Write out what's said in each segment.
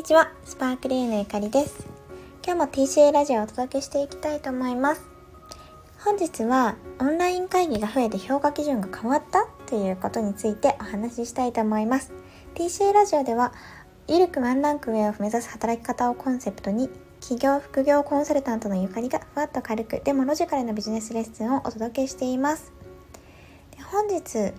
にちは、スパークリーのゆかりです。今日も TCA ラジオをお届けしていきたいと思います。本日はオンライン会議が増えて評価基準が変わったということについてお話ししたいと思います。TCA ラジオでは、ゆるくワンランク上を目指す働き方をコンセプトに、企業副業コンサルタントのゆかりがふわっと軽く、でもロジカルなビジネスレッスンをお届けしています。で本日、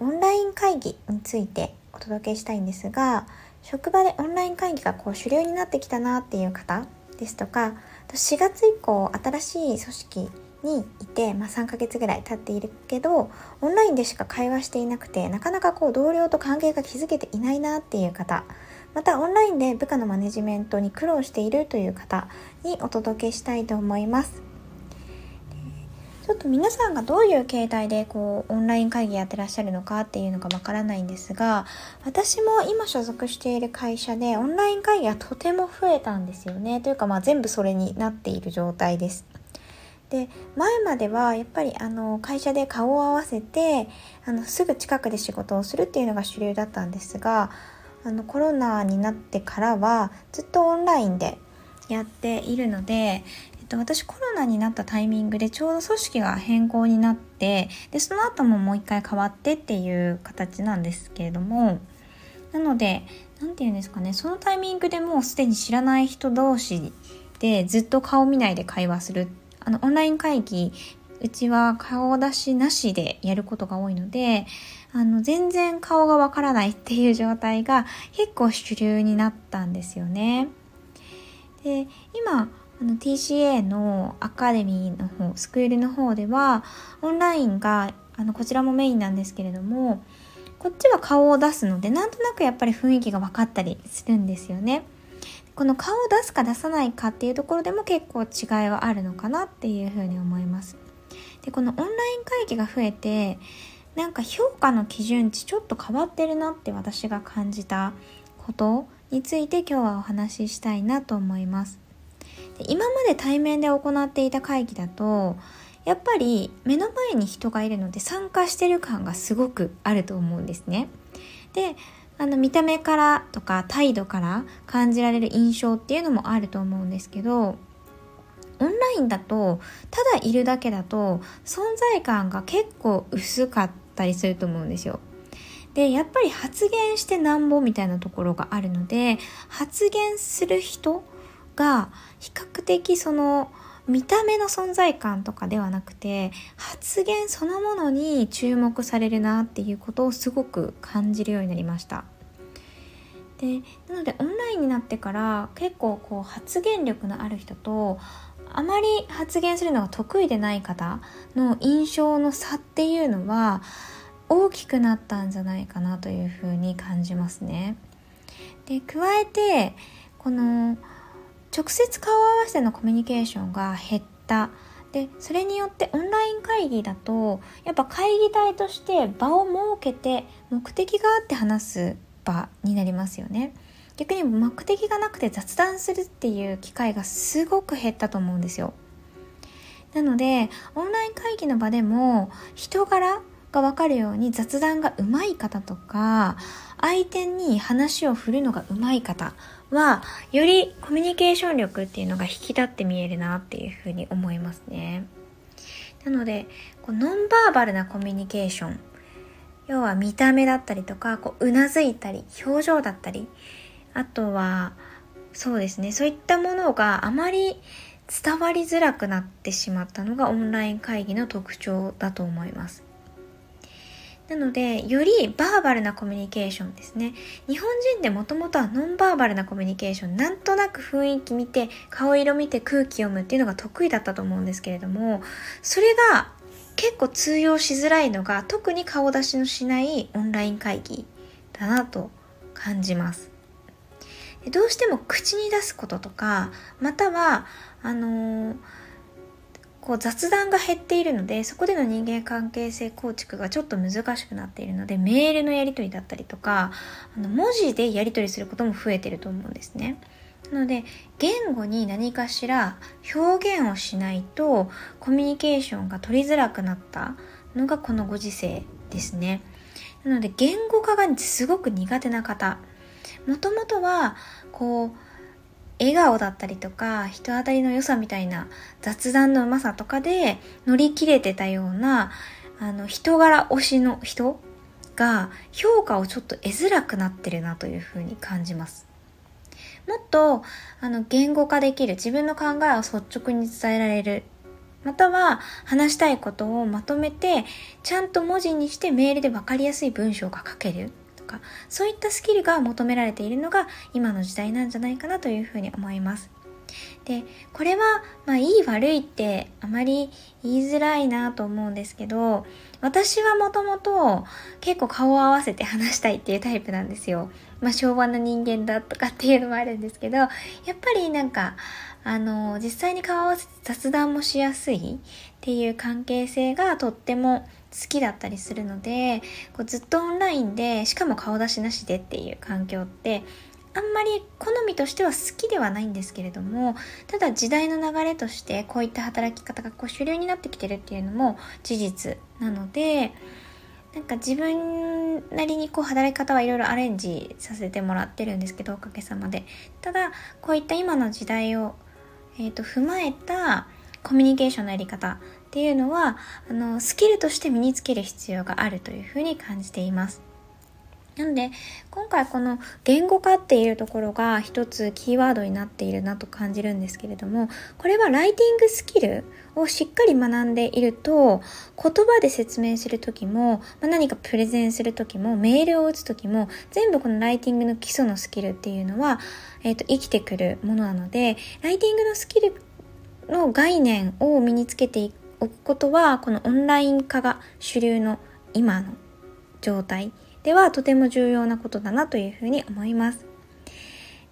オンライン会議についてお届けしたいんですが職場でオンライン会議がこう主流になってきたなっていう方ですとか4月以降新しい組織にいて、まあ、3ヶ月ぐらい経っているけどオンラインでしか会話していなくてなかなかこう同僚と関係が築けていないなっていう方またオンラインで部下のマネジメントに苦労しているという方にお届けしたいと思います。ちょっと皆さんがどういう形態でこうオンライン会議やってらっしゃるのかっていうのがわからないんですが私も今所属している会社でオンライン会議がとても増えたんですよねというかまあ全部それになっている状態です。で前まではやっぱりあの会社で顔を合わせてあのすぐ近くで仕事をするっていうのが主流だったんですがあのコロナになってからはずっとオンラインでやっているのでと、私コロナになったタイミングでちょうど組織が変更になってでその後ももう一回変わってっていう形なんですけれどもなので何て言うんですかねそのタイミングでもうすでに知らない人同士でずっと顔見ないで会話するあのオンライン会議うちは顔出しなしでやることが多いのであの全然顔がわからないっていう状態が結構主流になったんですよね。で今あの TCA のアカデミーの方スクールの方ではオンラインがあのこちらもメインなんですけれどもこっちは顔を出すのでなんとなくやっぱり雰囲気が分かったりするんですよね。この顔を出すか出さないかっていうところでも結構違いはあるのかなっていうふうに思います。でこのオンライン会議が増えてなんか評価の基準値ちょっと変わってるなって私が感じたことについて今日はお話ししたいなと思います。今まで対面で行っていた会議だとやっぱり目の前に人がいるので参加してる感がすごくあると思うんですね。であの見た目からとか態度から感じられる印象っていうのもあると思うんですけどオンラインだとただいるだけだと存在感が結構薄かったりすると思うんですよ。でやっぱり発言してなんぼみたいなところがあるので発言する人が比較的その見た目の存在感とかではなくて発言そのものに注目されるなっていうことをすごく感じるようになりました。でなのでオンラインになってから結構こう発言力のある人とあまり発言するのが得意でない方の印象の差っていうのは大きくなったんじゃないかなというふうに感じますね。で加えてこの直接顔合わせのコミュニケーションが減った。でそれによってオンライン会議だとやっぱ会議体として場を設けて目的があって話す場になりますよね。逆に目的がなくて雑談するっていう機会がすごく減ったと思うんですよ。なのでオンライン会議の場でも人柄が分かるように雑談が上手い方とか相手に話を振るのが上手い方はよりコミュニケーション力っていうのが引き立って見えるなっていうふうに思いますね。なのでこうノンバーバルなコミュニケーション要は見た目だったりとかこううなずいたり表情だったりあとはそうですねそういったものがあまり伝わりづらくなってしまったのがオンライン会議の特徴だと思います。なので、よりバーバルなコミュニケーションですね。日本人ってもともとはノンバーバルなコミュニケーション、なんとなく雰囲気見て、顔色見て空気読むっていうのが得意だったと思うんですけれども、それが結構通用しづらいのが、特に顔出しのしないオンライン会議だなと感じます。どうしても口に出すこととか、または、あのーこう雑談が減っているのでそこでの人間関係性構築がちょっと難しくなっているのでメールのやり取りだったりとかあの文字でやり取りすることも増えてると思うんですね。なので言語に何かしら表現をしないとコミュニケーションが取りづらくなったのがこのご時世ですね。なので言語化がすごく苦手な方もともとはこう笑顔だったりとか人当たりの良さみたいな雑談のうまさとかで乗り切れてたようなあの人柄推しの人が評価をちょっと得づらくなってるなというふうに感じます。もっとあの言語化できる自分の考えを率直に伝えられるまたは話したいことをまとめてちゃんと文字にしてメールで分かりやすい文章が書けるかそういったスキルが求められているのが今の時代なんじゃないかなというふうに思います。でこれはまあいい悪いってあまり言いづらいなと思うんですけど私はもともと結構顔を合わせて話したいっていうタイプなんですよ。まあ昭和の人間だとかっていうのもあるんですけどやっぱりなんかあの実際に顔合わせて雑談もしやすいっていう関係性がとっても好きだったりするのでこうずっとオンラインでしかも顔出しなしでっていう環境ってあんまり好みとしては好きではないんですけれどもただ時代の流れとしてこういった働き方がこう主流になってきてるっていうのも事実なのでなんか自分なりにこう働き方はいろいろアレンジさせてもらってるんですけどおかげさまでただこういった今の時代を、えーと、踏まえたコミュニケーションのやり方っていうのはあのスキルとして身につける必要があるというふうに感じています。なので、今回この言語化っていうところが一つキーワードになっているなと感じるんですけれども、これはライティングスキルをしっかり学んでいると、言葉で説明するときも、まあ、何かプレゼンするときも、メールを打つときも、全部このライティングの基礎のスキルっていうのは、えっ、ー、と、生きてくるものなので、ライティングのスキルの概念を身につけておくことは、このオンライン化が主流の今の状態ではとても重要なことだなというふうに思います。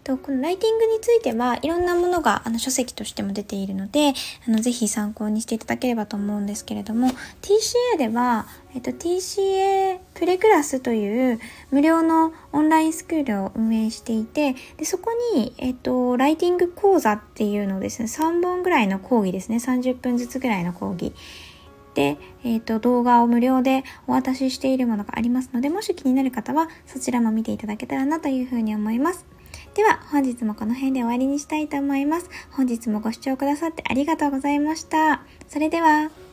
とこのライティングについてはいろんなものがあの書籍としても出ているのであのぜひ参考にしていただければと思うんですけれども TCA では、えっと、TCA プレクラスという無料のオンラインスクールを運営していてでそこに、えっと、ライティング講座っていうのをですね3本ぐらいの講義ですね30分ずつぐらいの講義で、えっ、ー、と、動画を無料でお渡ししているものがありますので、もし気になる方はそちらも見ていただけたらなというふうに思います。では、本日もこの辺で終わりにしたいと思います。本日もご視聴くださってありがとうございました。それでは。